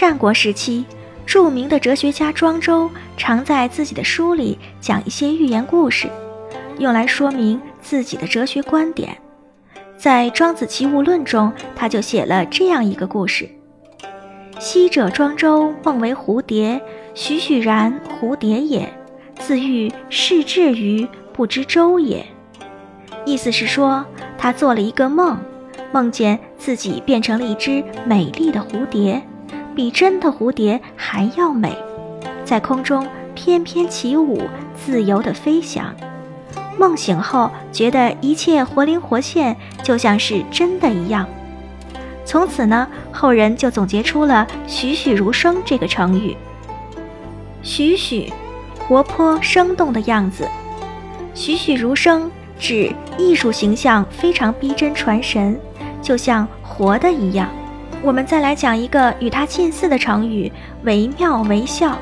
战国时期，著名的哲学家庄周常在自己的书里讲一些寓言故事，用来说明自己的哲学观点。在《庄子齐物论》中，他就写了这样一个故事：昔者庄周梦为蝴蝶，栩栩然蝴蝶也，自喻视至于不知周也。意思是说，他做了一个梦，梦见自己变成了一只美丽的蝴蝶。比真的蝴蝶还要美，在空中翩翩起舞，自由地飞翔。梦醒后，觉得一切活灵活现，就像是真的一样。从此呢，后人就总结出了“栩栩如生”这个成语。栩栩，活泼生动的样子；栩栩如生，指艺术形象非常逼真传神，就像活的一样。我们再来讲一个与它近似的成语“惟妙惟肖”，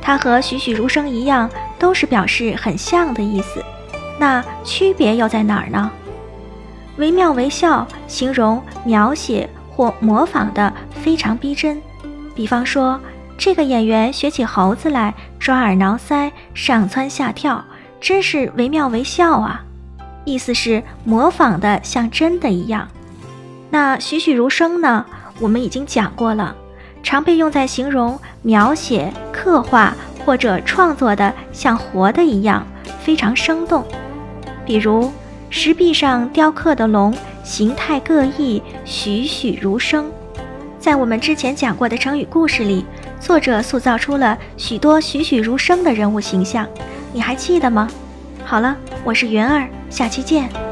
它和栩栩如生一样，都是表示很像的意思。那区别又在哪儿呢？“惟妙惟肖”形容描写或模仿的非常逼真。比方说，这个演员学起猴子来，抓耳挠腮，上蹿下跳，真是惟妙惟肖啊！意思是模仿的像真的一样。那栩栩如生呢？我们已经讲过了，常被用在形容描写、刻画或者创作的像活的一样，非常生动。比如石壁上雕刻的龙，形态各异，栩栩如生。在我们之前讲过的成语故事里，作者塑造出了许多栩栩如生的人物形象，你还记得吗？好了，我是云儿，下期见。